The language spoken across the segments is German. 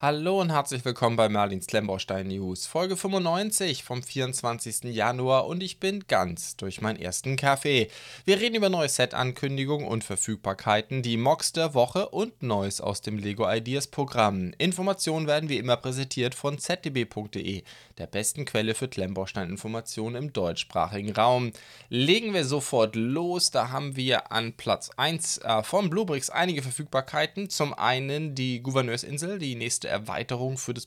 Hallo und herzlich willkommen bei Merlins Klemmbaustein News, Folge 95 vom 24. Januar und ich bin ganz durch meinen ersten Kaffee. Wir reden über neue Set-Ankündigungen und Verfügbarkeiten, die Mocks der Woche und Neues aus dem Lego Ideas Programm. Informationen werden wie immer präsentiert von zdb.de, der besten Quelle für Klemmbaustein-Informationen im deutschsprachigen Raum. Legen wir sofort los, da haben wir an Platz 1 äh, von Bluebricks einige Verfügbarkeiten. Zum einen die Gouverneursinsel, die nächste Erweiterung für das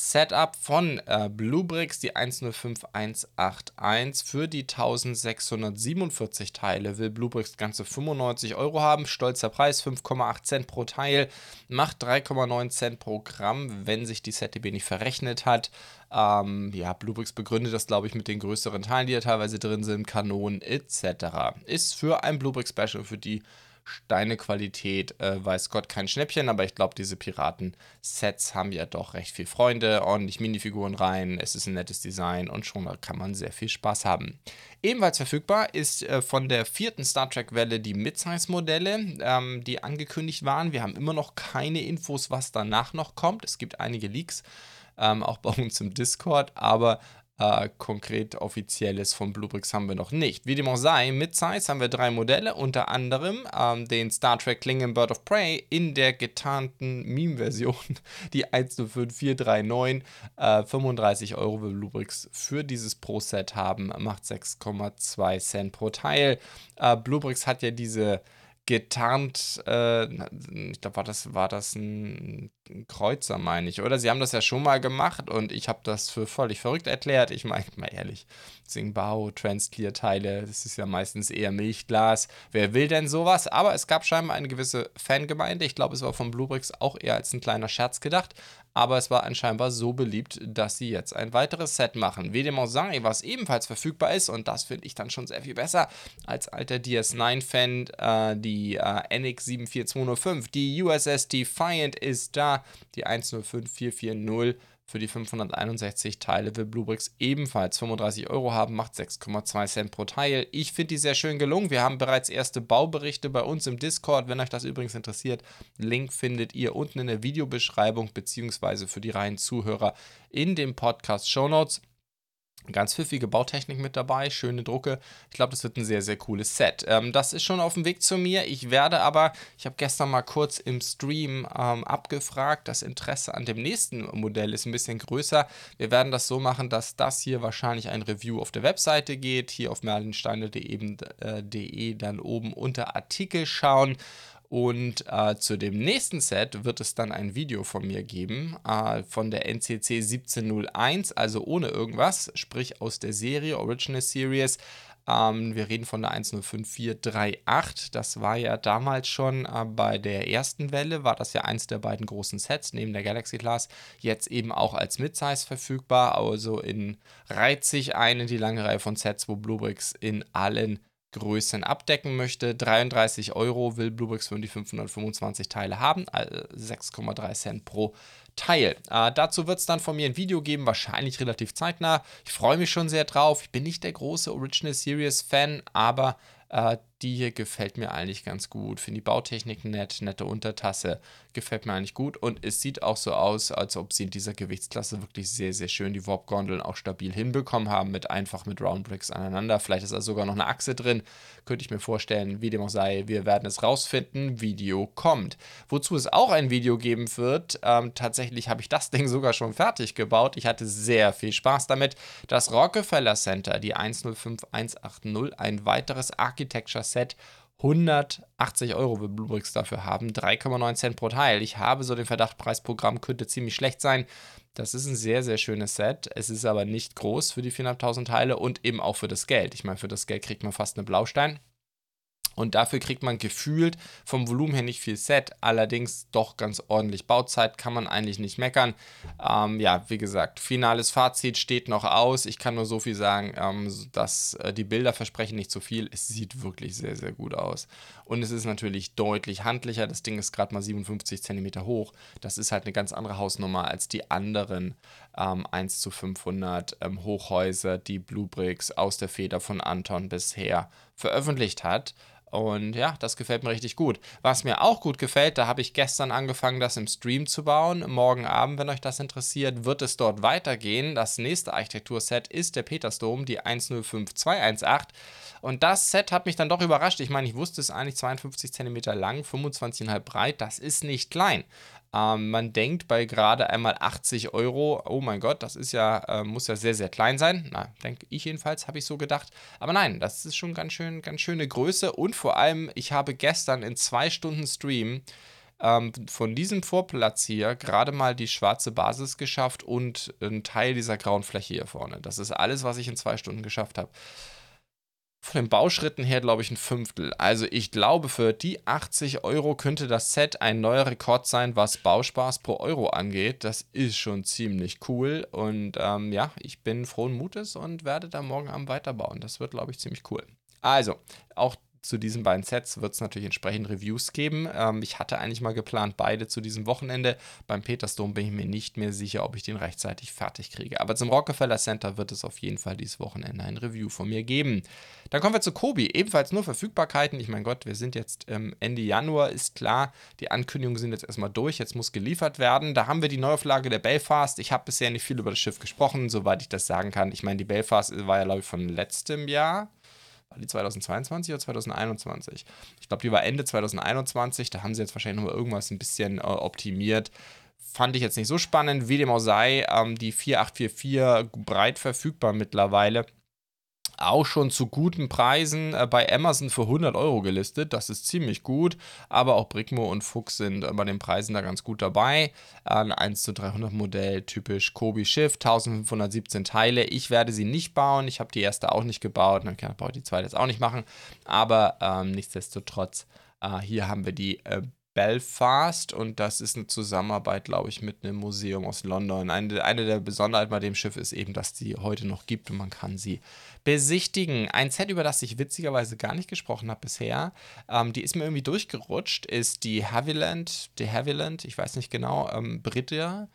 Piraten-Setup von äh, Bluebricks, die 105181. Für die 1647 Teile will Bluebricks ganze 95 Euro haben. Stolzer Preis 5,8 Cent pro Teil, macht 3,9 Cent pro Gramm, wenn sich die ZDB nicht verrechnet hat. Ähm, ja, Bluebricks begründet das, glaube ich, mit den größeren Teilen, die da teilweise drin sind, Kanonen etc. Ist für ein Bluebricks Special für die Steinequalität, äh, weiß Gott, kein Schnäppchen, aber ich glaube, diese Piraten-Sets haben ja doch recht viel Freunde, ordentlich Minifiguren rein, es ist ein nettes Design und schon kann man sehr viel Spaß haben. Ebenfalls verfügbar ist äh, von der vierten Star Trek-Welle die Midsize-Modelle, ähm, die angekündigt waren. Wir haben immer noch keine Infos, was danach noch kommt. Es gibt einige Leaks. Ähm, auch bei uns im Discord, aber äh, konkret offizielles von Bluebricks haben wir noch nicht. Wie dem auch sei, mit Size haben wir drei Modelle, unter anderem ähm, den Star Trek Klingon Bird of Prey in der getarnten Meme-Version, die 105439. Äh, 35 Euro will Bluebricks für dieses Pro-Set haben, macht 6,2 Cent pro Teil. Äh, Bluebricks hat ja diese getarnt, äh, ich glaube, war das, war das ein Kreuzer, meine ich, oder? Sie haben das ja schon mal gemacht und ich habe das für völlig verrückt erklärt. Ich meine, mal ehrlich, Singbao, Transclear-Teile, das ist ja meistens eher Milchglas. Wer will denn sowas? Aber es gab scheinbar eine gewisse Fangemeinde. Ich glaube, es war von Bluebricks auch eher als ein kleiner Scherz gedacht. Aber es war anscheinend so beliebt, dass sie jetzt ein weiteres Set machen. Wie was ebenfalls verfügbar ist, und das finde ich dann schon sehr viel besser als alter DS9-Fan, äh, die äh, NX74205. Die USS Defiant ist da, die 105440 für die 561 Teile will Bluebricks ebenfalls 35 Euro haben, macht 6,2 Cent pro Teil. Ich finde die sehr schön gelungen. Wir haben bereits erste Bauberichte bei uns im Discord. Wenn euch das übrigens interessiert, Link findet ihr unten in der Videobeschreibung beziehungsweise für die reinen Zuhörer in den Podcast Show Notes. Ganz pfiffige Bautechnik mit dabei, schöne Drucke. Ich glaube, das wird ein sehr, sehr cooles Set. Ähm, das ist schon auf dem Weg zu mir. Ich werde aber, ich habe gestern mal kurz im Stream ähm, abgefragt, das Interesse an dem nächsten Modell ist ein bisschen größer. Wir werden das so machen, dass das hier wahrscheinlich ein Review auf der Webseite geht. Hier auf merlinsteine.de äh, dann oben unter Artikel schauen. Und äh, zu dem nächsten Set wird es dann ein Video von mir geben, äh, von der NCC 1701, also ohne irgendwas, sprich aus der Serie, Original Series. Ähm, wir reden von der 105438. Das war ja damals schon äh, bei der ersten Welle, war das ja eins der beiden großen Sets neben der Galaxy Class. Jetzt eben auch als Midsize verfügbar, also in reiht sich eine die lange Reihe von Sets, wo Bluebricks in allen Größen abdecken möchte. 33 Euro will Bluebricks für die 525 Teile haben, also 6,3 Cent pro Teil. Äh, dazu wird es dann von mir ein Video geben, wahrscheinlich relativ zeitnah. Ich freue mich schon sehr drauf. Ich bin nicht der große Original Series Fan, aber äh, die hier gefällt mir eigentlich ganz gut. Finde die Bautechnik nett, nette Untertasse, gefällt mir eigentlich gut. Und es sieht auch so aus, als ob sie in dieser Gewichtsklasse wirklich sehr, sehr schön die Warp-Gondeln auch stabil hinbekommen haben, mit einfach mit Roundbricks aneinander. Vielleicht ist da sogar noch eine Achse drin, könnte ich mir vorstellen. Wie dem auch sei, wir werden es rausfinden. Video kommt. Wozu es auch ein Video geben wird, ähm, tatsächlich habe ich das Ding sogar schon fertig gebaut. Ich hatte sehr viel Spaß damit. Das Rockefeller Center, die 105180, ein weiteres Architecture Set 180 Euro will Bluebricks dafür haben, 3,9 Cent pro Teil. Ich habe so den Verdacht, Preisprogramm könnte ziemlich schlecht sein. Das ist ein sehr, sehr schönes Set. Es ist aber nicht groß für die 4.500 Teile und eben auch für das Geld. Ich meine, für das Geld kriegt man fast eine Blaustein. Und dafür kriegt man gefühlt vom Volumen her nicht viel Set, allerdings doch ganz ordentlich Bauzeit, kann man eigentlich nicht meckern. Ähm, ja, wie gesagt, finales Fazit steht noch aus. Ich kann nur so viel sagen, ähm, dass äh, die Bilder versprechen nicht zu viel. Es sieht wirklich sehr, sehr gut aus. Und es ist natürlich deutlich handlicher. Das Ding ist gerade mal 57 cm hoch. Das ist halt eine ganz andere Hausnummer als die anderen ähm, 1 zu 500 ähm, Hochhäuser, die Blue Bricks aus der Feder von Anton bisher veröffentlicht hat. Und ja, das gefällt mir richtig gut. Was mir auch gut gefällt, da habe ich gestern angefangen, das im Stream zu bauen. Morgen Abend, wenn euch das interessiert, wird es dort weitergehen. Das nächste Architekturset ist der Petersdom, die 105218. Und das Set hat mich dann doch überrascht. Ich meine, ich wusste es eigentlich 52 cm lang, 25,5 breit. Das ist nicht klein. Ähm, man denkt bei gerade einmal 80 Euro, oh mein Gott, das ist ja, äh, muss ja sehr, sehr klein sein. Na, denke ich jedenfalls, habe ich so gedacht. Aber nein, das ist schon ganz schön, ganz schöne Größe. Und vor allem, ich habe gestern in zwei Stunden Stream ähm, von diesem Vorplatz hier gerade mal die schwarze Basis geschafft und einen Teil dieser grauen Fläche hier vorne. Das ist alles, was ich in zwei Stunden geschafft habe von den Bauschritten her, glaube ich, ein Fünftel. Also ich glaube, für die 80 Euro könnte das Set ein neuer Rekord sein, was Bauspaß pro Euro angeht. Das ist schon ziemlich cool. Und ähm, ja, ich bin frohen Mutes und werde da morgen Abend weiterbauen. Das wird, glaube ich, ziemlich cool. Also, auch zu diesen beiden Sets wird es natürlich entsprechend Reviews geben. Ähm, ich hatte eigentlich mal geplant, beide zu diesem Wochenende. Beim Petersdom bin ich mir nicht mehr sicher, ob ich den rechtzeitig fertig kriege. Aber zum Rockefeller Center wird es auf jeden Fall dieses Wochenende ein Review von mir geben. Dann kommen wir zu Kobi. Ebenfalls nur Verfügbarkeiten. Ich mein Gott, wir sind jetzt ähm, Ende Januar, ist klar. Die Ankündigungen sind jetzt erstmal durch. Jetzt muss geliefert werden. Da haben wir die Neuauflage der Belfast. Ich habe bisher nicht viel über das Schiff gesprochen, soweit ich das sagen kann. Ich meine, die Belfast war ja, glaube ich, von letztem Jahr war die 2022 oder 2021? Ich glaube, die war Ende 2021. Da haben sie jetzt wahrscheinlich noch irgendwas ein bisschen äh, optimiert. Fand ich jetzt nicht so spannend. Wie dem auch sei, ähm, die 4844 breit verfügbar mittlerweile auch schon zu guten Preisen äh, bei Amazon für 100 Euro gelistet. Das ist ziemlich gut, aber auch Brickmo und Fuchs sind äh, bei den Preisen da ganz gut dabei. Ein 1 zu 300 Modell, typisch Kobi Schiff, 1517 Teile. Ich werde sie nicht bauen. Ich habe die erste auch nicht gebaut. Dann kann ich die zweite jetzt auch nicht machen. Aber ähm, nichtsdestotrotz, äh, hier haben wir die äh, Belfast und das ist eine Zusammenarbeit, glaube ich, mit einem Museum aus London. Eine, eine der Besonderheiten bei dem Schiff ist eben, dass die heute noch gibt und man kann sie besichtigen. Ein Set, über das ich witzigerweise gar nicht gesprochen habe bisher, ähm, die ist mir irgendwie durchgerutscht, ist die Haviland, die Haviland, ich weiß nicht genau, ähm, Britta.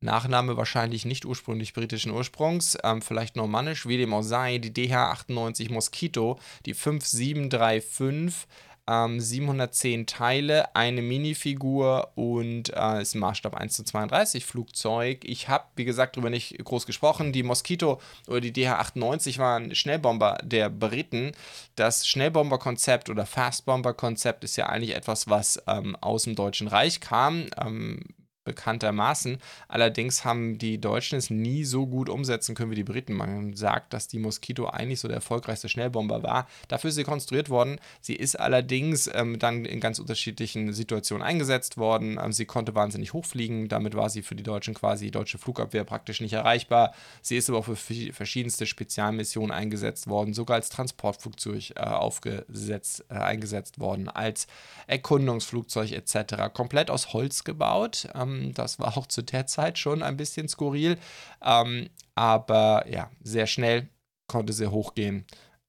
Nachname wahrscheinlich nicht ursprünglich britischen Ursprungs, ähm, vielleicht normannisch, wie dem auch sei, die DH98 Mosquito, die 5735 ähm, 710 Teile, eine Minifigur und äh, ist ein Maßstab 1 zu 32 Flugzeug. Ich habe, wie gesagt, darüber nicht groß gesprochen. Die Mosquito oder die DH-98 waren Schnellbomber der Briten. Das Schnellbomber-Konzept oder Fastbomber-Konzept ist ja eigentlich etwas, was ähm, aus dem Deutschen Reich kam. Ähm, bekanntermaßen. Allerdings haben die Deutschen es nie so gut umsetzen können wie die Briten. Man sagt, dass die Mosquito eigentlich so der erfolgreichste Schnellbomber war. Dafür ist sie konstruiert worden. Sie ist allerdings ähm, dann in ganz unterschiedlichen Situationen eingesetzt worden. Ähm, sie konnte wahnsinnig hochfliegen. Damit war sie für die Deutschen quasi die deutsche Flugabwehr praktisch nicht erreichbar. Sie ist aber auch für verschiedenste Spezialmissionen eingesetzt worden, sogar als Transportflugzeug äh, aufgesetzt, äh, eingesetzt worden, als Erkundungsflugzeug etc. Komplett aus Holz gebaut. Ähm, ähm, das war auch zu der Zeit schon ein bisschen skurril. Ähm, aber ja, sehr schnell konnte sie hochgehen.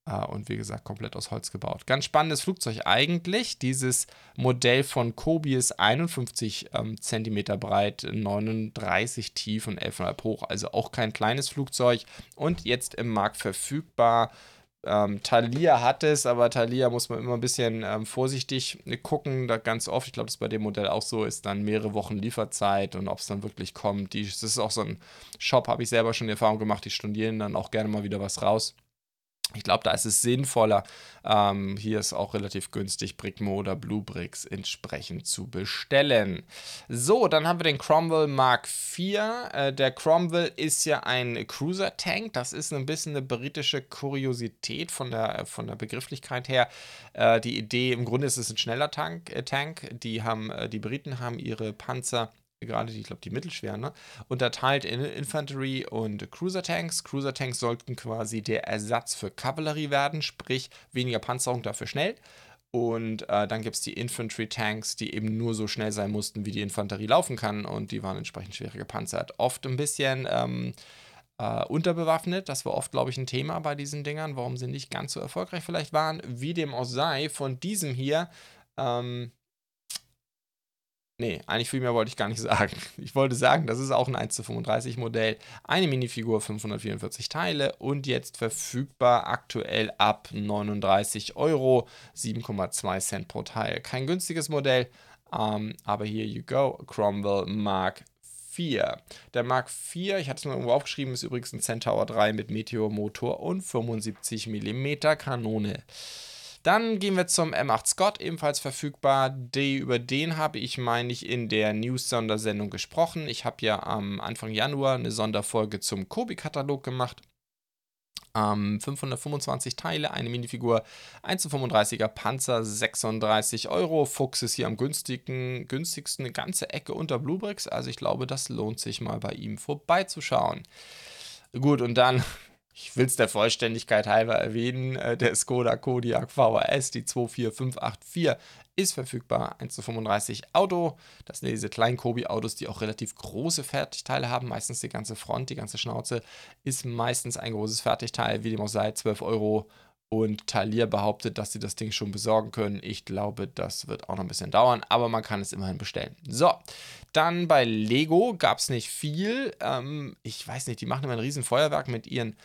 Uh, und wie gesagt, komplett aus Holz gebaut. Ganz spannendes Flugzeug eigentlich. Dieses Modell von Kobi ist 51 ähm, cm breit, 39 tief und 11,5 hoch. Also auch kein kleines Flugzeug. Und jetzt im Markt verfügbar ähm, Thalia hat es, aber Thalia muss man immer ein bisschen ähm, vorsichtig gucken. Da ganz oft, ich glaube, das bei dem Modell auch so ist, dann mehrere Wochen Lieferzeit und ob es dann wirklich kommt. Die, das ist auch so ein Shop, habe ich selber schon die Erfahrung gemacht, die studieren dann auch gerne mal wieder was raus. Ich glaube, da ist es sinnvoller, ähm, hier ist auch relativ günstig, Brickmo oder Bluebricks entsprechend zu bestellen. So, dann haben wir den Cromwell Mark IV. Äh, der Cromwell ist ja ein Cruiser-Tank. Das ist ein bisschen eine britische Kuriosität von der, von der Begrifflichkeit her. Äh, die Idee, im Grunde ist es ein schneller Tank. Äh, Tank. Die, haben, äh, die Briten haben ihre Panzer gerade die, ich glaube, die mittelschweren, ne? unterteilt in Infantry und Cruiser Tanks. Cruiser Tanks sollten quasi der Ersatz für Kavallerie werden, sprich weniger Panzerung, dafür schnell. Und äh, dann gibt es die Infantry Tanks, die eben nur so schnell sein mussten, wie die Infanterie laufen kann. Und die waren entsprechend schwerer gepanzert. Oft ein bisschen ähm, äh, unterbewaffnet. Das war oft, glaube ich, ein Thema bei diesen Dingern, warum sie nicht ganz so erfolgreich vielleicht waren. Wie dem auch sei, von diesem hier ähm, Nee, eigentlich viel mehr wollte ich gar nicht sagen. Ich wollte sagen, das ist auch ein 1 zu 35 Modell, eine Minifigur, 544 Teile und jetzt verfügbar aktuell ab 39 Euro, 7,2 Cent pro Teil. Kein günstiges Modell, ähm, aber here you go, Cromwell Mark 4. Der Mark 4, ich hatte es nur irgendwo aufgeschrieben, ist übrigens ein Centaur 3 mit Meteor-Motor und 75 mm Kanone. Dann gehen wir zum M8 Scott, ebenfalls verfügbar. Die, über den habe ich, meine ich, in der News-Sondersendung gesprochen. Ich habe ja am Anfang Januar eine Sonderfolge zum Kobi-Katalog gemacht. Ähm, 525 Teile, eine Minifigur, 1 zu 35er Panzer, 36 Euro. Fuchs ist hier am günstigen, günstigsten, eine ganze Ecke unter Bluebricks. Also ich glaube, das lohnt sich mal bei ihm vorbeizuschauen. Gut, und dann ich will es der Vollständigkeit halber erwähnen, äh, der Skoda Kodiaq VHS, die 24584, ist verfügbar. 1 zu 35 Auto. Das sind diese kleinen Kobi-Autos, die auch relativ große Fertigteile haben. Meistens die ganze Front, die ganze Schnauze ist meistens ein großes Fertigteil, wie dem auch sei, 12 Euro. Und Talier behauptet, dass sie das Ding schon besorgen können. Ich glaube, das wird auch noch ein bisschen dauern, aber man kann es immerhin bestellen. So, dann bei Lego gab es nicht viel. Ähm, ich weiß nicht, die machen immer ein riesen Feuerwerk mit ihren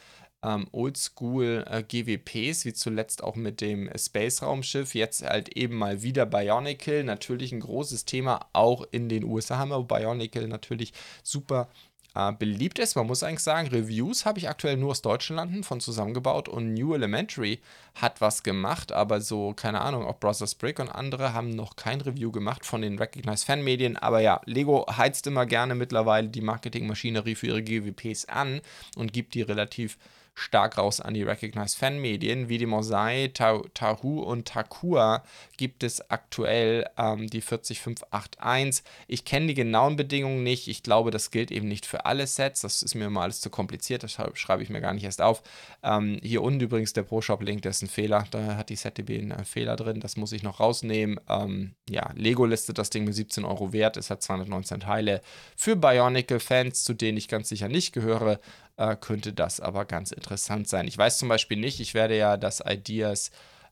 ähm, Oldschool äh, GWPs, wie zuletzt auch mit dem Space-Raumschiff. Jetzt halt eben mal wieder Bionicle, natürlich ein großes Thema, auch in den USA haben wir Bionicle natürlich super äh, beliebt ist. Man muss eigentlich sagen, Reviews habe ich aktuell nur aus Deutschland von zusammengebaut und New Elementary hat was gemacht, aber so, keine Ahnung, auch Brothers Brick und andere haben noch kein Review gemacht von den Recognized Fanmedien. Aber ja, Lego heizt immer gerne mittlerweile die Marketingmaschinerie für ihre GWPs an und gibt die relativ stark raus an die Recognized Fan-Medien. Wie die Mosai, Tahu und Takua gibt es aktuell ähm, die 40581. Ich kenne die genauen Bedingungen nicht. Ich glaube, das gilt eben nicht für alle Sets. Das ist mir immer alles zu kompliziert. Das schreibe ich mir gar nicht erst auf. Ähm, hier unten übrigens der Pro-Shop-Link, das ist ein Fehler. Da hat die ZDB einen äh, Fehler drin. Das muss ich noch rausnehmen. Ähm, ja, Lego listet das Ding mit 17 Euro wert. Es hat 219 Teile. Für Bionicle-Fans, zu denen ich ganz sicher nicht gehöre, äh, könnte das aber ganz interessant sein. Ich weiß zum Beispiel nicht, ich werde ja das Ideas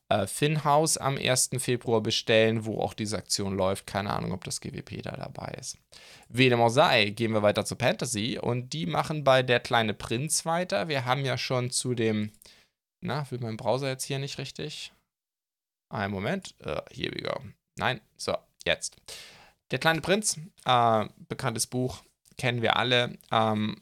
äh, Finhouse am 1. Februar bestellen, wo auch diese Aktion läuft. Keine Ahnung, ob das GWP da dabei ist. Wie dem auch sei, gehen wir weiter zu Fantasy und die machen bei Der kleine Prinz weiter. Wir haben ja schon zu dem, na, will mein Browser jetzt hier nicht richtig? Einen Moment, uh, here we go. Nein, so, jetzt. Der kleine Prinz, äh, bekanntes Buch, kennen wir alle. Ähm,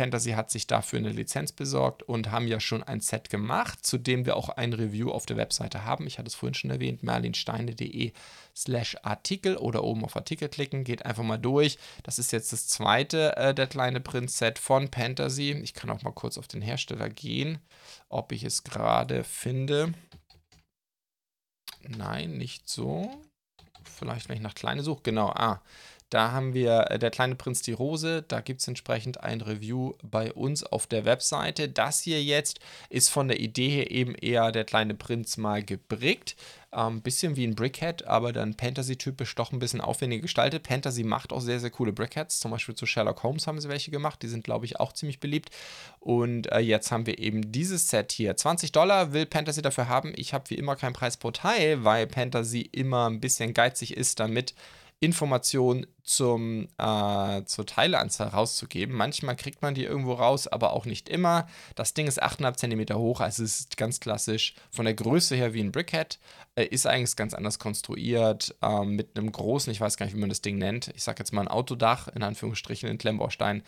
Fantasy hat sich dafür eine Lizenz besorgt und haben ja schon ein Set gemacht, zu dem wir auch ein Review auf der Webseite haben. Ich hatte es vorhin schon erwähnt, merlinsteine.de slash Artikel oder oben auf Artikel klicken, geht einfach mal durch. Das ist jetzt das zweite äh, Der kleine Set von Fantasy. Ich kann auch mal kurz auf den Hersteller gehen, ob ich es gerade finde. Nein, nicht so. Vielleicht, wenn ich nach kleine suche. Genau, ah. Da haben wir äh, Der kleine Prinz die Rose. Da gibt es entsprechend ein Review bei uns auf der Webseite. Das hier jetzt ist von der Idee her eben eher Der kleine Prinz mal gebrickt. Ähm, bisschen wie ein Brickhead, aber dann Fantasy-typisch doch ein bisschen aufwendiger gestaltet. Fantasy macht auch sehr, sehr coole Brickheads. Zum Beispiel zu Sherlock Holmes haben sie welche gemacht. Die sind, glaube ich, auch ziemlich beliebt. Und äh, jetzt haben wir eben dieses Set hier. 20 Dollar will Fantasy dafür haben. Ich habe wie immer keinen Preis pro Teil, weil Fantasy immer ein bisschen geizig ist damit Informationen zum, äh, zur Teileanzahl rauszugeben. Manchmal kriegt man die irgendwo raus, aber auch nicht immer. Das Ding ist 8,5 cm hoch, also es ist ganz klassisch von der Größe her wie ein Brickhead. Äh, ist eigentlich ganz anders konstruiert, äh, mit einem großen, ich weiß gar nicht, wie man das Ding nennt. Ich sage jetzt mal ein Autodach, in Anführungsstrichen, in Klemmbaustein.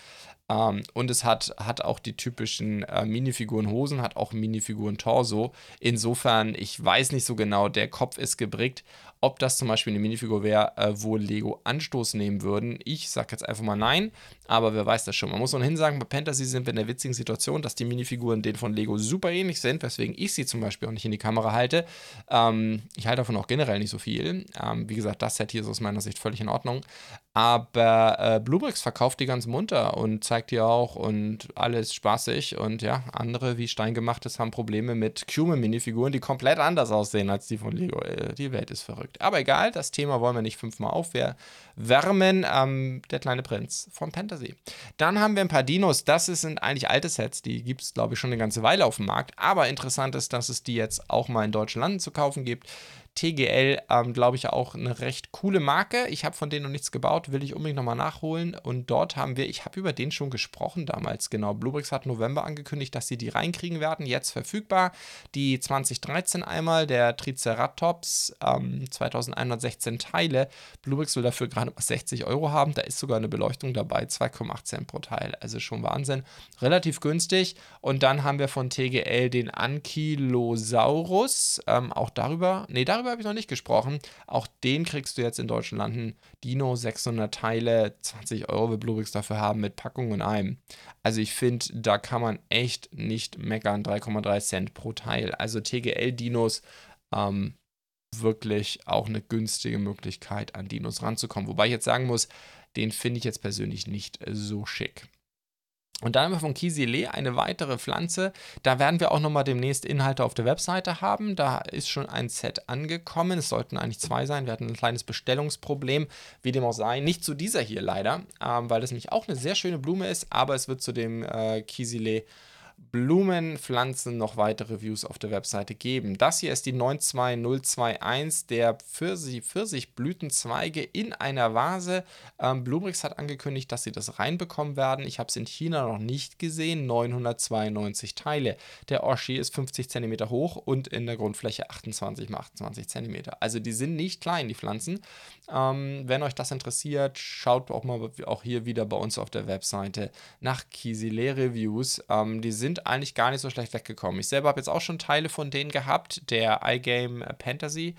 Ähm, und es hat, hat auch die typischen äh, Minifiguren-Hosen, hat auch Minifiguren-Torso. Insofern, ich weiß nicht so genau, der Kopf ist gebrickt ob das zum Beispiel eine Minifigur wäre, äh, wo Lego Anstoß nehmen würden. Ich sage jetzt einfach mal nein, aber wer weiß das schon. Man muss ohnehin sagen, bei Fantasy sind wir in der witzigen Situation, dass die Minifiguren denen von Lego super ähnlich sind, weswegen ich sie zum Beispiel auch nicht in die Kamera halte. Ähm, ich halte davon auch generell nicht so viel. Ähm, wie gesagt, das Set hier ist aus meiner Sicht völlig in Ordnung. Aber äh, Bluebricks verkauft die ganz munter und zeigt die auch und alles spaßig. Und ja, andere wie Steingemachtes haben Probleme mit Cume-Minifiguren, die komplett anders aussehen als die von Lego. Äh, die Welt ist verrückt. Aber egal, das Thema wollen wir nicht fünfmal aufwärmen. Ähm, der kleine Prinz von Fantasy. Dann haben wir ein paar Dinos. Das sind eigentlich alte Sets. Die gibt es, glaube ich, schon eine ganze Weile auf dem Markt. Aber interessant ist, dass es die jetzt auch mal in deutschen Landen zu kaufen gibt. TGL, ähm, glaube ich, auch eine recht coole Marke. Ich habe von denen noch nichts gebaut, will ich unbedingt nochmal nachholen. Und dort haben wir, ich habe über den schon gesprochen damals, genau. Bluebricks hat November angekündigt, dass sie die reinkriegen werden, jetzt verfügbar. Die 2013 einmal, der Triceratops, ähm, 2116 Teile. Bluebricks will dafür gerade 60 Euro haben. Da ist sogar eine Beleuchtung dabei, 2,8 Cent pro Teil. Also schon Wahnsinn. Relativ günstig. Und dann haben wir von TGL den Ankylosaurus. Ähm, auch darüber, nee, darüber habe ich noch nicht gesprochen. Auch den kriegst du jetzt in deutschen Landen. Dino 600 Teile, 20 Euro will Bluebricks dafür haben mit Packung und allem. Also ich finde, da kann man echt nicht meckern. 3,3 Cent pro Teil. Also TGL-Dinos, ähm, wirklich auch eine günstige Möglichkeit, an Dinos ranzukommen. Wobei ich jetzt sagen muss, den finde ich jetzt persönlich nicht so schick. Und dann haben wir von Kisile eine weitere Pflanze. Da werden wir auch nochmal demnächst Inhalte auf der Webseite haben. Da ist schon ein Set angekommen. Es sollten eigentlich zwei sein. Wir hatten ein kleines Bestellungsproblem, wie dem auch sei. Nicht zu dieser hier leider, ähm, weil das nämlich auch eine sehr schöne Blume ist, aber es wird zu dem äh, Kisile Blumenpflanzen noch weitere Reviews auf der Webseite geben. Das hier ist die 92021, der Pfirsich, Pfirsichblütenzweige in einer Vase. Ähm, Bluebricks hat angekündigt, dass sie das reinbekommen werden. Ich habe es in China noch nicht gesehen. 992 Teile. Der Oshi ist 50 cm hoch und in der Grundfläche 28 x 28 cm. Also die sind nicht klein, die Pflanzen. Ähm, wenn euch das interessiert, schaut auch mal auch hier wieder bei uns auf der Webseite nach Kisile Reviews. Ähm, die sind eigentlich gar nicht so schlecht weggekommen. Ich selber habe jetzt auch schon Teile von denen gehabt. Der iGame Fantasy,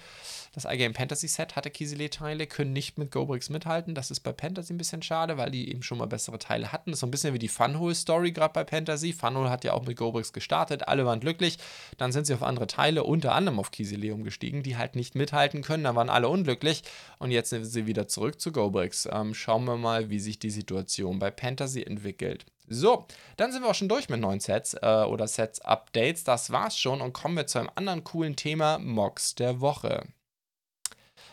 das iGame Fantasy Set hatte Kisile-Teile, können nicht mit GoBricks mithalten. Das ist bei Fantasy ein bisschen schade, weil die eben schon mal bessere Teile hatten. Das ist so ein bisschen wie die Funhole-Story gerade bei Fantasy. Funhole hat ja auch mit GoBricks gestartet, alle waren glücklich. Dann sind sie auf andere Teile, unter anderem auf Kisile umgestiegen, die halt nicht mithalten können. Da waren alle unglücklich und jetzt sind sie wieder zurück zu GoBricks. Ähm, schauen wir mal, wie sich die Situation bei Fantasy entwickelt. So, dann sind wir auch schon durch mit neuen Sets äh, oder Sets-Updates. Das war's schon und kommen wir zu einem anderen coolen Thema, Mox der Woche.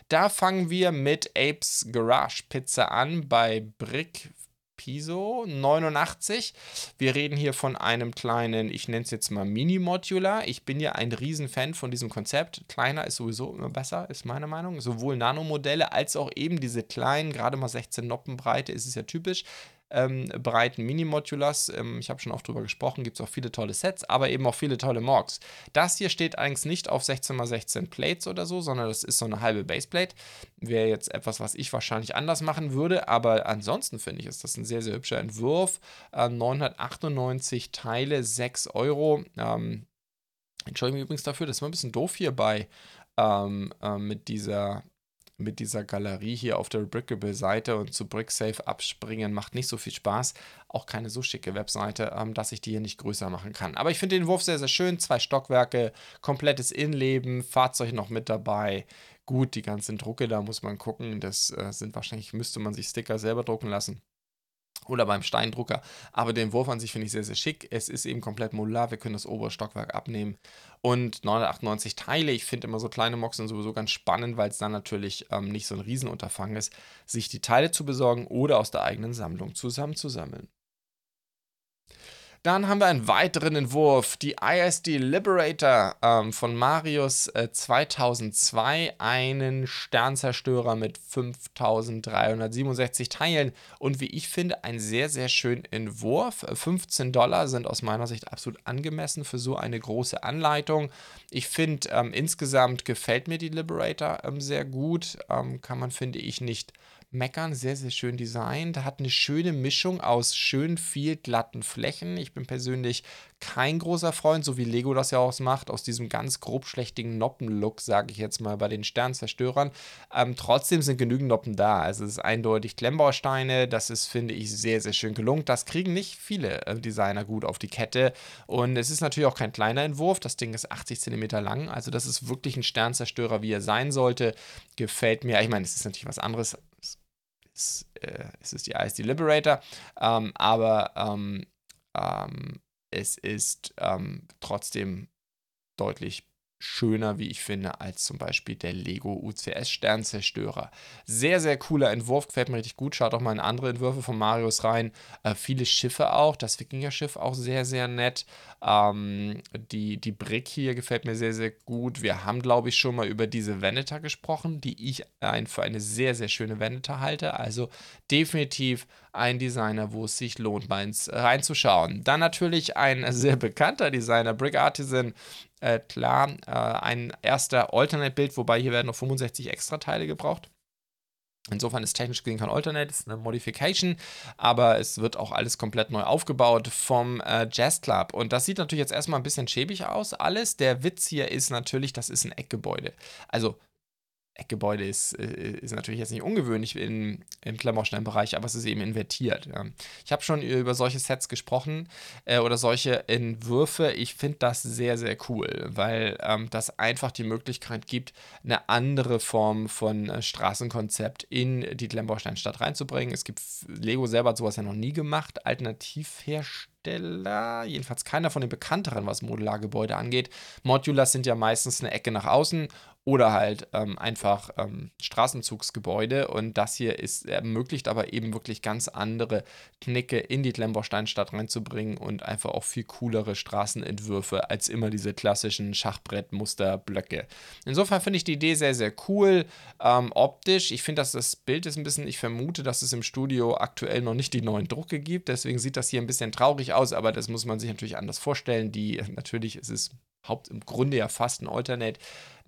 Da fangen wir mit Apes Garage Pizza an bei Brick Piso 89. Wir reden hier von einem kleinen, ich nenne es jetzt mal Mini-Modular. Ich bin ja ein Riesenfan von diesem Konzept. Kleiner ist sowieso immer besser, ist meine Meinung. Sowohl Nanomodelle als auch eben diese kleinen, gerade mal 16 Noppen Breite ist es ja typisch ähm, breiten Mini-Modulars. Ähm, ich habe schon oft drüber gesprochen, gibt es auch viele tolle Sets, aber eben auch viele tolle Morgs. Das hier steht eigentlich nicht auf 16x16 Plates oder so, sondern das ist so eine halbe Baseplate. Wäre jetzt etwas, was ich wahrscheinlich anders machen würde, aber ansonsten finde ich, ist das ein sehr, sehr hübscher Entwurf. Äh, 998 Teile, 6 Euro. Ähm, Entschuldigung übrigens dafür, das war ein bisschen doof hier bei ähm, äh, mit dieser mit dieser Galerie hier auf der Brickable-Seite und zu BrickSafe abspringen macht nicht so viel Spaß. Auch keine so schicke Webseite, ähm, dass ich die hier nicht größer machen kann. Aber ich finde den Wurf sehr, sehr schön. Zwei Stockwerke, komplettes Innenleben, Fahrzeug noch mit dabei. Gut, die ganzen Drucke, da muss man gucken. Das äh, sind wahrscheinlich, müsste man sich Sticker selber drucken lassen oder beim Steindrucker. Aber den Wurf an sich finde ich sehr, sehr schick. Es ist eben komplett modular. Wir können das obere Stockwerk abnehmen. Und 998 Teile. Ich finde immer so kleine Moxen sowieso ganz spannend, weil es dann natürlich ähm, nicht so ein Riesenunterfangen ist, sich die Teile zu besorgen oder aus der eigenen Sammlung zusammenzusammeln. Dann haben wir einen weiteren Entwurf, die ISD Liberator ähm, von Marius äh, 2002, einen Sternzerstörer mit 5367 Teilen und wie ich finde, ein sehr, sehr schöner Entwurf. 15 Dollar sind aus meiner Sicht absolut angemessen für so eine große Anleitung. Ich finde, ähm, insgesamt gefällt mir die Liberator ähm, sehr gut, ähm, kann man, finde ich, nicht meckern. Sehr, sehr schön designt. Hat eine schöne Mischung aus schön viel glatten Flächen. Ich bin persönlich kein großer Freund, so wie Lego das ja auch macht, aus diesem ganz grob schlechtigen Noppen-Look, sage ich jetzt mal, bei den Sternzerstörern. Ähm, trotzdem sind genügend Noppen da. Also es ist eindeutig Klemmbausteine. Das ist, finde ich, sehr, sehr schön gelungen. Das kriegen nicht viele äh, Designer gut auf die Kette. Und es ist natürlich auch kein kleiner Entwurf. Das Ding ist 80 cm lang. Also das ist wirklich ein Sternzerstörer, wie er sein sollte. Gefällt mir. Ich meine, es ist natürlich was anderes es, äh, es ist die ISD Liberator, ähm, aber ähm, ähm, es ist ähm, trotzdem deutlich schöner, wie ich finde, als zum Beispiel der Lego UCS Sternzerstörer. Sehr, sehr cooler Entwurf, gefällt mir richtig gut. Schaut auch mal in andere Entwürfe von Marius rein. Äh, viele Schiffe auch, das Wikinger-Schiff auch sehr, sehr nett. Ähm, die, die Brick hier gefällt mir sehr, sehr gut. Wir haben, glaube ich, schon mal über diese Veneta gesprochen, die ich ein, für eine sehr, sehr schöne Veneta halte. Also definitiv ein Designer, wo es sich lohnt, mal ins, reinzuschauen. Dann natürlich ein sehr bekannter Designer, Brick Artisan. Äh, klar, äh, ein erster Alternate-Bild, wobei hier werden noch 65 Extra-Teile gebraucht. Insofern ist technisch gesehen kein Alternate, ist eine Modification, aber es wird auch alles komplett neu aufgebaut vom äh, Jazz Club. Und das sieht natürlich jetzt erstmal ein bisschen schäbig aus, alles. Der Witz hier ist natürlich, das ist ein Eckgebäude. Also Eckgebäude ist, äh, ist natürlich jetzt nicht ungewöhnlich in, im Klammersteinbereich, aber es ist eben invertiert. Ja. Ich habe schon über solche Sets gesprochen äh, oder solche Entwürfe. Ich finde das sehr, sehr cool, weil ähm, das einfach die Möglichkeit gibt, eine andere Form von äh, Straßenkonzept in die Klemmbausteinstadt reinzubringen. Es gibt, Lego selber hat sowas ja noch nie gemacht. Alternativhersteller, jedenfalls keiner von den bekannteren, was Modulargebäude angeht. Modulars sind ja meistens eine Ecke nach außen oder halt ähm, einfach ähm, Straßenzugsgebäude. Und das hier ist, ermöglicht aber eben wirklich ganz andere Knicke in die Klemmbausteinstadt reinzubringen und einfach auch viel coolere Straßenentwürfe als immer diese klassischen Schachbrettmusterblöcke. Insofern finde ich die Idee sehr, sehr cool. Ähm, optisch, ich finde, dass das Bild ist ein bisschen, ich vermute, dass es im Studio aktuell noch nicht die neuen Drucke gibt. Deswegen sieht das hier ein bisschen traurig aus, aber das muss man sich natürlich anders vorstellen. Die, natürlich ist es Haupt, im Grunde ja fast ein Alternate.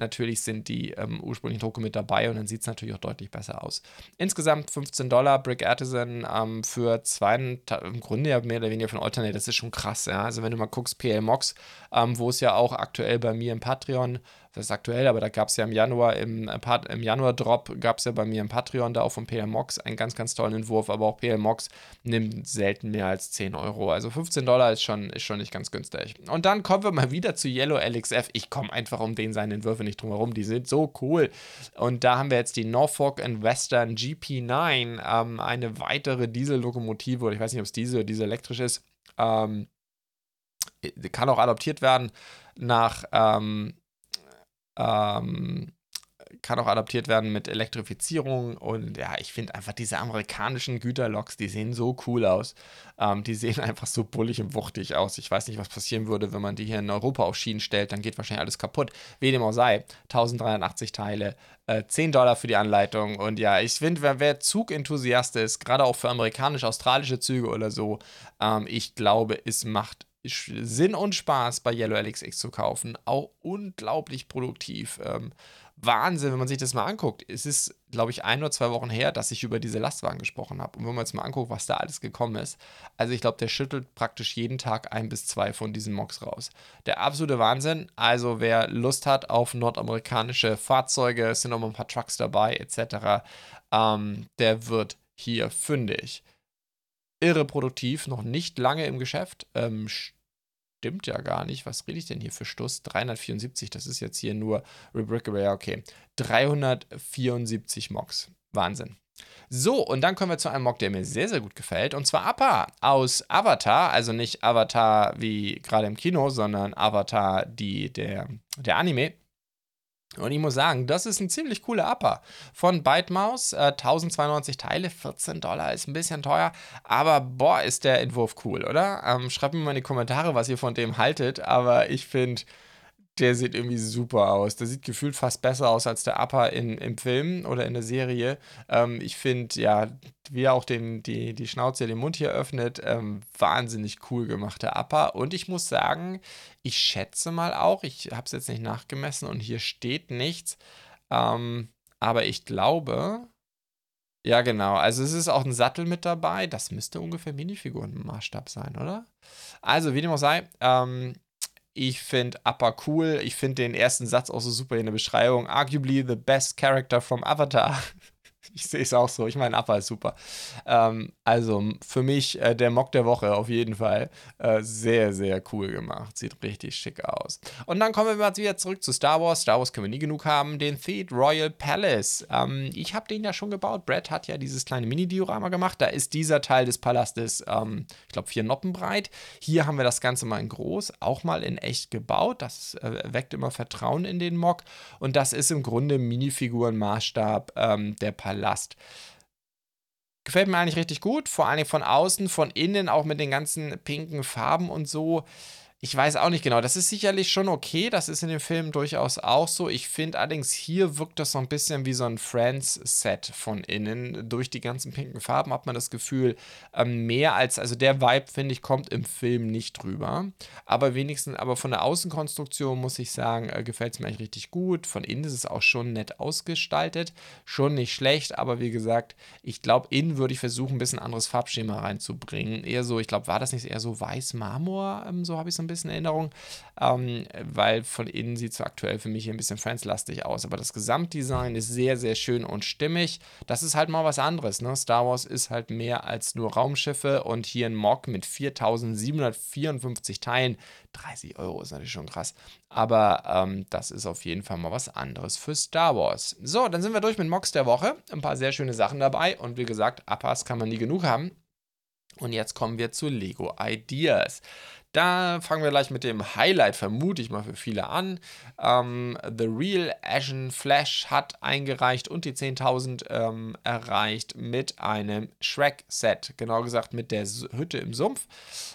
Natürlich sind die ähm, ursprünglichen Drucke mit dabei und dann sieht es natürlich auch deutlich besser aus. Insgesamt 15 Dollar Brick Artisan ähm, für zwei, im Grunde ja mehr oder weniger von Alternate, das ist schon krass. Ja? Also wenn du mal guckst, PL Mox, ähm, wo es ja auch aktuell bei mir im Patreon das ist aktuell, aber da gab es ja im Januar, im, äh, im Januar-Drop gab es ja bei mir im Patreon da auch von PL Mox einen ganz, ganz tollen Entwurf, aber auch PL Mox nimmt selten mehr als 10 Euro. Also 15 Dollar ist schon, ist schon nicht ganz günstig. Und dann kommen wir mal wieder zu Yellow LXF. Ich komme einfach um den seine Entwürfe nicht drum herum. Die sind so cool. Und da haben wir jetzt die Norfolk Western GP9, ähm, eine weitere Diesellokomotive, oder ich weiß nicht, ob es Diesel oder Diesel elektrisch ist. Ähm, kann auch adoptiert werden nach ähm, ähm, kann auch adaptiert werden mit Elektrifizierung und ja, ich finde einfach diese amerikanischen Güterloks, die sehen so cool aus. Ähm, die sehen einfach so bullig und wuchtig aus. Ich weiß nicht, was passieren würde, wenn man die hier in Europa auf Schienen stellt, dann geht wahrscheinlich alles kaputt. Wie dem auch sei, 1380 Teile, äh, 10 Dollar für die Anleitung und ja, ich finde, wer, wer Zugenthusiast ist, gerade auch für amerikanisch-australische Züge oder so, ähm, ich glaube, es macht Sinn und Spaß bei Yellow LXX zu kaufen. Auch unglaublich produktiv. Ähm, Wahnsinn, wenn man sich das mal anguckt. Es ist, glaube ich, ein oder zwei Wochen her, dass ich über diese Lastwagen gesprochen habe. Und wenn man jetzt mal anguckt, was da alles gekommen ist. Also ich glaube, der schüttelt praktisch jeden Tag ein bis zwei von diesen Mocs raus. Der absolute Wahnsinn. Also wer Lust hat auf nordamerikanische Fahrzeuge, es sind noch mal ein paar Trucks dabei etc., ähm, der wird hier fündig irre produktiv, noch nicht lange im Geschäft. Ähm, stimmt ja gar nicht. Was rede ich denn hier für Stuss? 374, das ist jetzt hier nur Rebrickable. Ja, okay. 374 Mocks. Wahnsinn. So, und dann kommen wir zu einem Mock, der mir sehr, sehr gut gefällt. Und zwar Appa aus Avatar. Also nicht Avatar wie gerade im Kino, sondern Avatar, die, der, der Anime. Und ich muss sagen, das ist ein ziemlich cooler Upper. Von ByteMouse, äh, 1092 Teile, 14 Dollar, ist ein bisschen teuer. Aber boah, ist der Entwurf cool, oder? Ähm, schreibt mir mal in die Kommentare, was ihr von dem haltet. Aber ich finde, der sieht irgendwie super aus. Der sieht gefühlt fast besser aus als der Upper in, im Film oder in der Serie. Ähm, ich finde, ja, wie er auch den, die, die Schnauze, den Mund hier öffnet, ähm, wahnsinnig cool gemacht, der Upper. Und ich muss sagen, ich schätze mal auch, ich habe es jetzt nicht nachgemessen und hier steht nichts, ähm, aber ich glaube, ja, genau. Also es ist auch ein Sattel mit dabei. Das müsste ungefähr Minifigurenmaßstab sein, oder? Also, wie dem auch sei, ähm, ich finde Appa cool. Ich finde den ersten Satz auch so super in der Beschreibung. Arguably the best character from Avatar. ich sehe es auch so. Ich meine, Appa ist super. Ähm, also für mich äh, der Mock der Woche auf jeden Fall. Äh, sehr, sehr cool gemacht. Sieht richtig schick aus. Und dann kommen wir mal wieder zurück zu Star Wars. Star Wars können wir nie genug haben. Den Theed Royal Palace. Ähm, ich habe den ja schon gebaut. Brad hat ja dieses kleine Mini-Diorama gemacht. Da ist dieser Teil des Palastes, ähm, ich glaube, vier Noppen breit. Hier haben wir das Ganze mal in groß, auch mal in echt gebaut. Das äh, weckt immer Vertrauen in den Mock. Und das ist im Grunde Minifigurenmaßstab ähm, der Palast. Gefällt mir eigentlich richtig gut, vor allem von außen, von innen, auch mit den ganzen pinken Farben und so. Ich weiß auch nicht genau. Das ist sicherlich schon okay. Das ist in dem Film durchaus auch so. Ich finde allerdings, hier wirkt das so ein bisschen wie so ein Friends-Set von innen. Durch die ganzen pinken Farben hat man das Gefühl, ähm, mehr als, also der Vibe, finde ich, kommt im Film nicht drüber. Aber wenigstens, aber von der Außenkonstruktion muss ich sagen, äh, gefällt es mir eigentlich richtig gut. Von innen ist es auch schon nett ausgestaltet. Schon nicht schlecht, aber wie gesagt, ich glaube, innen würde ich versuchen, ein bisschen anderes Farbschema reinzubringen. Eher so, ich glaube, war das nicht eher so weiß-Marmor? Ähm, so habe ich es ein bisschen bisschen Erinnerung, ähm, weil von innen sieht es aktuell für mich ein bisschen Friends-lastig aus. Aber das Gesamtdesign ist sehr, sehr schön und stimmig. Das ist halt mal was anderes. Ne? Star Wars ist halt mehr als nur Raumschiffe und hier ein Mock mit 4754 Teilen. 30 Euro ist natürlich schon krass. Aber ähm, das ist auf jeden Fall mal was anderes für Star Wars. So, dann sind wir durch mit Mocks der Woche. Ein paar sehr schöne Sachen dabei. Und wie gesagt, Appas kann man nie genug haben. Und jetzt kommen wir zu Lego Ideas. Da fangen wir gleich mit dem Highlight, vermute ich mal für viele an. Ähm, The Real Asian Flash hat eingereicht und die 10.000 ähm, erreicht mit einem Shrek-Set. Genau gesagt mit der Hütte im Sumpf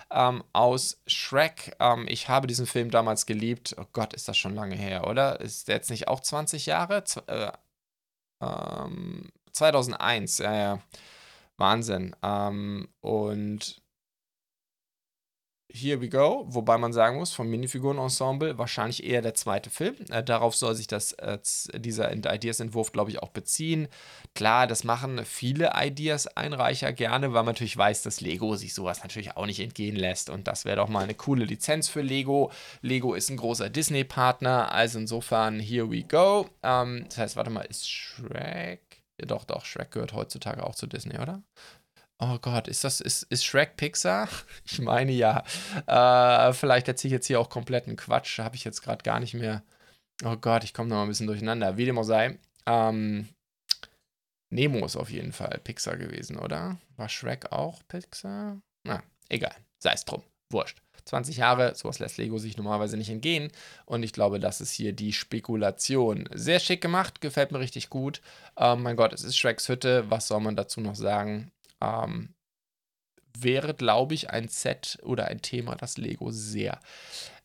ähm, aus Shrek. Ähm, ich habe diesen Film damals geliebt. Oh Gott, ist das schon lange her, oder? Ist der jetzt nicht auch 20 Jahre? Z äh, 2001, ähm, ja, ja. Wahnsinn. Ähm, und Here We Go, wobei man sagen muss, vom Minifiguren-Ensemble wahrscheinlich eher der zweite Film. Äh, darauf soll sich das, äh, dieser Ideas-Entwurf, glaube ich, auch beziehen. Klar, das machen viele Ideas-Einreicher gerne, weil man natürlich weiß, dass Lego sich sowas natürlich auch nicht entgehen lässt. Und das wäre doch mal eine coole Lizenz für Lego. Lego ist ein großer Disney-Partner, also insofern Here We Go. Ähm, das heißt, warte mal, ist Shrek? Ja, doch, doch, Shrek gehört heutzutage auch zu Disney, oder? Oh Gott, ist das, ist, ist Shrek Pixar? Ich meine ja. Äh, vielleicht erzähle ich jetzt hier auch kompletten Quatsch. Habe ich jetzt gerade gar nicht mehr. Oh Gott, ich komme noch mal ein bisschen durcheinander. Wie dem auch sei. Ähm, Nemo ist auf jeden Fall Pixar gewesen, oder? War Shrek auch Pixar? Na, egal. Sei es drum. Wurscht. 20 Jahre, sowas lässt Lego sich normalerweise nicht entgehen. Und ich glaube, das ist hier die Spekulation. Sehr schick gemacht, gefällt mir richtig gut. Ähm, mein Gott, es ist Shreks Hütte. Was soll man dazu noch sagen? Ähm, wäre, glaube ich, ein Set oder ein Thema, das Lego sehr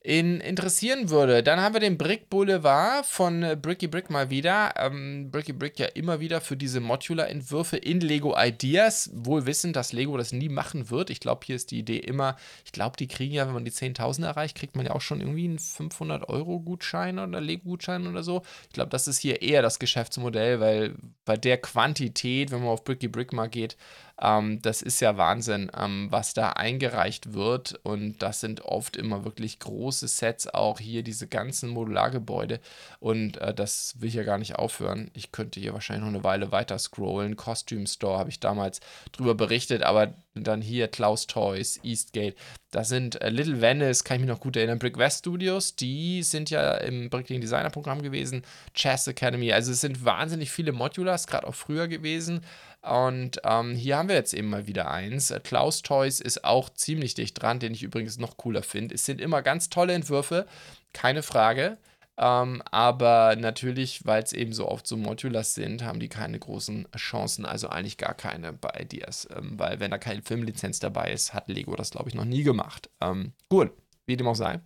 in, interessieren würde. Dann haben wir den Brick Boulevard von Bricky Brick mal wieder. Ähm, Bricky Brick ja immer wieder für diese Modular-Entwürfe in Lego Ideas, wohl wissend, dass Lego das nie machen wird. Ich glaube, hier ist die Idee immer, ich glaube, die kriegen ja, wenn man die 10.000 erreicht, kriegt man ja auch schon irgendwie einen 500-Euro-Gutschein oder Lego-Gutschein oder so. Ich glaube, das ist hier eher das Geschäftsmodell, weil bei der Quantität, wenn man auf Bricky Brick mal geht, ähm, das ist ja Wahnsinn, ähm, was da eingereicht wird. Und das sind oft immer wirklich große Sets, auch hier diese ganzen Modulargebäude. Und äh, das will ich ja gar nicht aufhören. Ich könnte hier wahrscheinlich noch eine Weile weiter scrollen. Costume Store habe ich damals drüber berichtet, aber dann hier Klaus Toys, Eastgate. Das sind äh, Little Venice, kann ich mich noch gut erinnern. Brick West Studios, die sind ja im Bricklink Designer Programm gewesen. Chess Academy, also es sind wahnsinnig viele Modulars, gerade auch früher gewesen. Und ähm, hier haben wir jetzt eben mal wieder eins. Klaus Toys ist auch ziemlich dicht dran, den ich übrigens noch cooler finde. Es sind immer ganz tolle Entwürfe, keine Frage. Ähm, aber natürlich, weil es eben so oft so Modulars sind, haben die keine großen Chancen, also eigentlich gar keine bei Ideas. Ähm, weil wenn da keine Filmlizenz dabei ist, hat Lego das, glaube ich, noch nie gemacht. Ähm, gut, wie dem auch sei.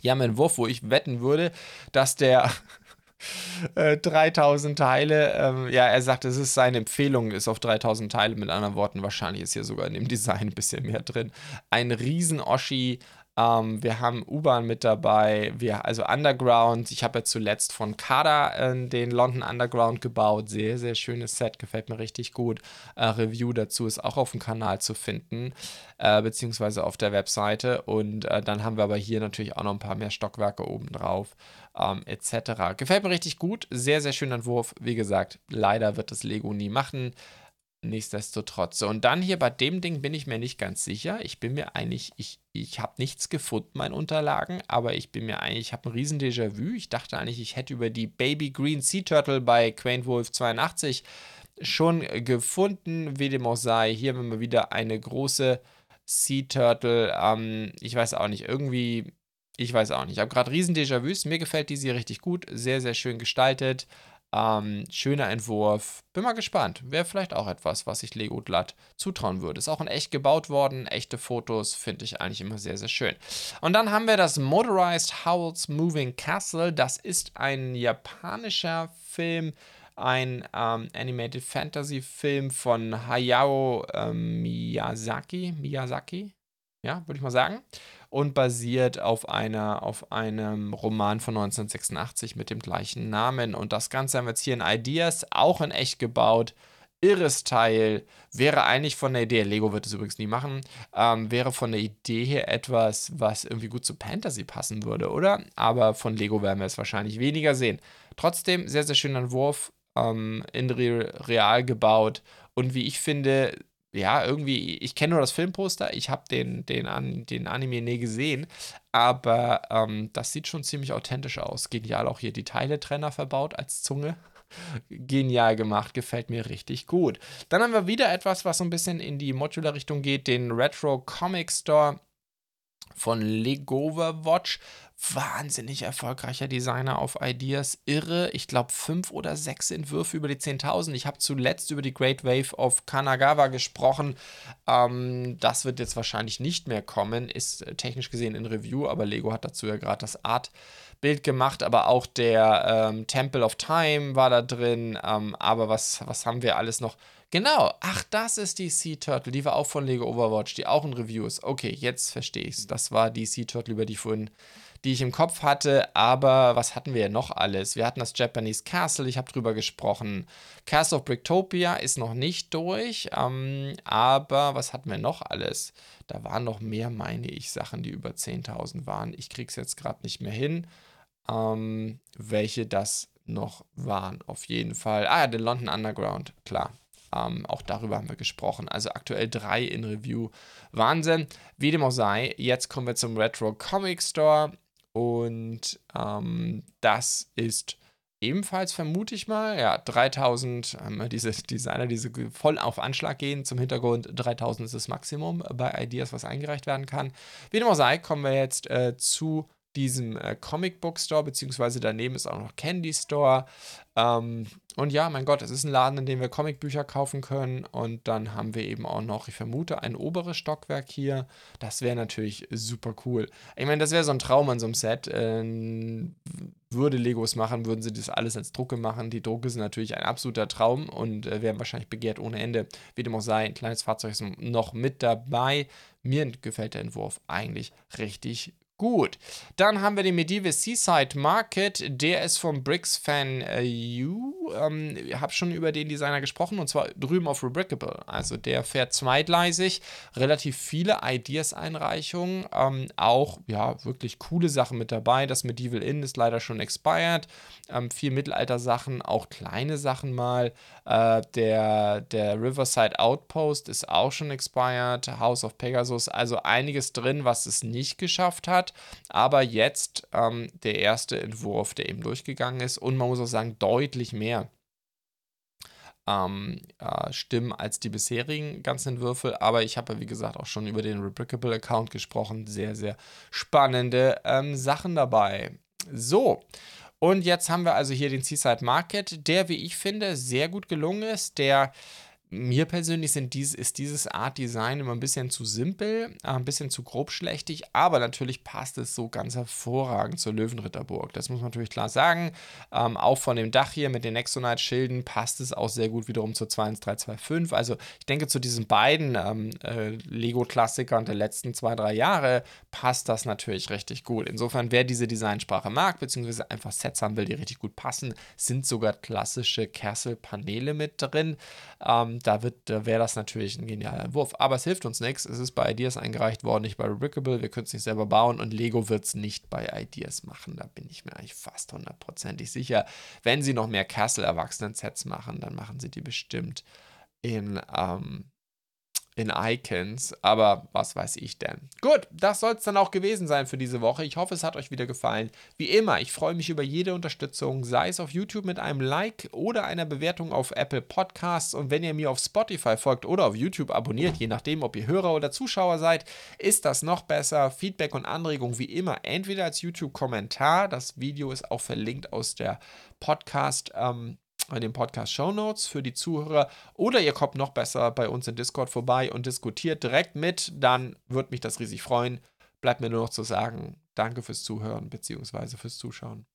Hier haben wir einen Wurf, wo ich wetten würde, dass der 3000 äh, Teile. Ähm, ja, er sagt, es ist seine Empfehlung, ist auf 3000 Teile. Mit anderen Worten, wahrscheinlich ist hier sogar in dem Design ein bisschen mehr drin. Ein Riesen-Oschi Ähm, wir haben U-Bahn mit dabei, wir, also Underground. Ich habe ja zuletzt von Kada äh, den London Underground gebaut. Sehr, sehr schönes Set, gefällt mir richtig gut. Äh, Review dazu ist auch auf dem Kanal zu finden, äh, beziehungsweise auf der Webseite. Und äh, dann haben wir aber hier natürlich auch noch ein paar mehr Stockwerke oben drauf. Ähm, etc. Gefällt mir richtig gut. Sehr, sehr schöner Entwurf. Wie gesagt, leider wird das Lego nie machen. Nichtsdestotrotz. So, und dann hier bei dem Ding bin ich mir nicht ganz sicher. Ich bin mir eigentlich, ich, ich habe nichts gefunden, meine Unterlagen, aber ich bin mir eigentlich, ich habe ein riesen Déjà-vu. Ich dachte eigentlich, ich hätte über die Baby Green Sea Turtle bei Quaint Wolf 82 schon gefunden. Wie dem auch sei, hier haben wir wieder eine große Sea Turtle. Ähm, ich weiß auch nicht, irgendwie, ich weiß auch nicht. Ich habe gerade riesen Déjà-vus. Mir gefällt die Serie richtig gut. Sehr, sehr schön gestaltet. Ähm, schöner Entwurf. Bin mal gespannt. Wäre vielleicht auch etwas, was ich Lego glatt zutrauen würde. Ist auch in echt gebaut worden. Echte Fotos finde ich eigentlich immer sehr, sehr schön. Und dann haben wir das Motorized Howl's Moving Castle. Das ist ein japanischer Film, ein ähm, Animated Fantasy Film von Hayao ähm, Miyazaki. Miyazaki? Ja, würde ich mal sagen und basiert auf, einer, auf einem Roman von 1986 mit dem gleichen Namen. Und das Ganze haben wir jetzt hier in Ideas, auch in echt gebaut. Irres Teil. Wäre eigentlich von der Idee, Lego wird es übrigens nie machen, ähm, wäre von der Idee her etwas, was irgendwie gut zu Fantasy passen würde, oder? Aber von Lego werden wir es wahrscheinlich weniger sehen. Trotzdem, sehr, sehr schöner Entwurf, ähm, in real gebaut und wie ich finde, ja, irgendwie, ich kenne nur das Filmposter, ich habe den, den, den Anime nie gesehen, aber ähm, das sieht schon ziemlich authentisch aus. Genial auch hier die Teiletrenner verbaut als Zunge. Genial gemacht, gefällt mir richtig gut. Dann haben wir wieder etwas, was so ein bisschen in die Modular-Richtung geht, den Retro Comic Store von Legover Watch wahnsinnig erfolgreicher Designer auf Ideas. Irre. Ich glaube, fünf oder sechs Entwürfe über die 10.000. Ich habe zuletzt über die Great Wave of Kanagawa gesprochen. Ähm, das wird jetzt wahrscheinlich nicht mehr kommen. Ist äh, technisch gesehen in Review, aber Lego hat dazu ja gerade das Art-Bild gemacht. Aber auch der ähm, Temple of Time war da drin. Ähm, aber was, was haben wir alles noch? Genau, ach, das ist die Sea Turtle. Die war auch von Lego Overwatch, die auch in Reviews. Okay, jetzt verstehe ich es. Das war die Sea Turtle, über die ich vorhin die ich im Kopf hatte. Aber was hatten wir noch alles? Wir hatten das Japanese Castle, ich habe drüber gesprochen. Castle of Bricktopia ist noch nicht durch. Ähm, aber was hatten wir noch alles? Da waren noch mehr, meine ich, Sachen, die über 10.000 waren. Ich kriege es jetzt gerade nicht mehr hin, ähm, welche das noch waren. Auf jeden Fall. Ah ja, den London Underground, klar. Ähm, auch darüber haben wir gesprochen. Also aktuell drei in Review. Wahnsinn. Wie dem auch sei, jetzt kommen wir zum Retro Comic Store. Und ähm, das ist ebenfalls, vermute ich mal, ja, 3000, ähm, diese Designer, die voll auf Anschlag gehen, zum Hintergrund 3000 ist das Maximum bei Ideas, was eingereicht werden kann. Wie dem auch sei, kommen wir jetzt äh, zu diesem äh, Comic Book Store, beziehungsweise daneben ist auch noch Candy Store. Ähm, und ja, mein Gott, es ist ein Laden, in dem wir Comicbücher kaufen können. Und dann haben wir eben auch noch, ich vermute, ein oberes Stockwerk hier. Das wäre natürlich super cool. Ich meine, das wäre so ein Traum an so einem Set. Ähm, würde Legos machen, würden sie das alles als Drucke machen. Die Drucke sind natürlich ein absoluter Traum und äh, wären wahrscheinlich begehrt ohne Ende. Wie dem auch sei, ein kleines Fahrzeug ist noch mit dabei. Mir gefällt der Entwurf eigentlich richtig Gut, dann haben wir den Medieval Seaside Market. Der ist vom Bricks Fan äh, U. Ähm, ich habe schon über den Designer gesprochen und zwar drüben auf Rebrickable. Also der fährt zweigleisig, relativ viele Ideas-Einreichungen. Ähm, auch ja wirklich coole Sachen mit dabei. Das Medieval Inn ist leider schon expired. Ähm, viel Mittelalter-Sachen, auch kleine Sachen mal. Äh, der, der Riverside Outpost ist auch schon expired. House of Pegasus, also einiges drin, was es nicht geschafft hat. Aber jetzt ähm, der erste Entwurf, der eben durchgegangen ist und man muss auch sagen, deutlich mehr ähm, äh, Stimmen als die bisherigen ganzen Entwürfe. Aber ich habe ja, wie gesagt, auch schon über den Rebrickable Account gesprochen. Sehr, sehr spannende ähm, Sachen dabei. So. Und jetzt haben wir also hier den Seaside Market, der, wie ich finde, sehr gut gelungen ist, der mir persönlich sind dies, ist dieses Art Design immer ein bisschen zu simpel, äh, ein bisschen zu grobschlächtig, aber natürlich passt es so ganz hervorragend zur Löwenritterburg. Das muss man natürlich klar sagen. Ähm, auch von dem Dach hier mit den Nexonite-Schilden passt es auch sehr gut wiederum zur 21325. Also ich denke, zu diesen beiden ähm, äh, Lego-Klassikern der letzten zwei, drei Jahre passt das natürlich richtig gut. Insofern, wer diese Designsprache mag, beziehungsweise einfach Sets haben will, die richtig gut passen, sind sogar klassische Kessel-Paneele mit drin. Ähm, da, da wäre das natürlich ein genialer Entwurf. Aber es hilft uns nichts. Es ist bei Ideas eingereicht worden, nicht bei Rebrickable. Wir können es nicht selber bauen und Lego wird es nicht bei Ideas machen. Da bin ich mir eigentlich fast hundertprozentig sicher. Wenn sie noch mehr Castle-Erwachsenen-Sets machen, dann machen sie die bestimmt in ähm, in Icons, aber was weiß ich denn. Gut, das soll es dann auch gewesen sein für diese Woche. Ich hoffe, es hat euch wieder gefallen. Wie immer, ich freue mich über jede Unterstützung, sei es auf YouTube mit einem Like oder einer Bewertung auf Apple Podcasts. Und wenn ihr mir auf Spotify folgt oder auf YouTube abonniert, je nachdem, ob ihr Hörer oder Zuschauer seid, ist das noch besser. Feedback und Anregungen wie immer entweder als YouTube-Kommentar, das Video ist auch verlinkt aus der Podcast- ähm, in den Podcast Show Notes für die Zuhörer oder ihr kommt noch besser bei uns in Discord vorbei und diskutiert direkt mit, dann würde mich das riesig freuen. Bleibt mir nur noch zu sagen, danke fürs Zuhören bzw. fürs Zuschauen.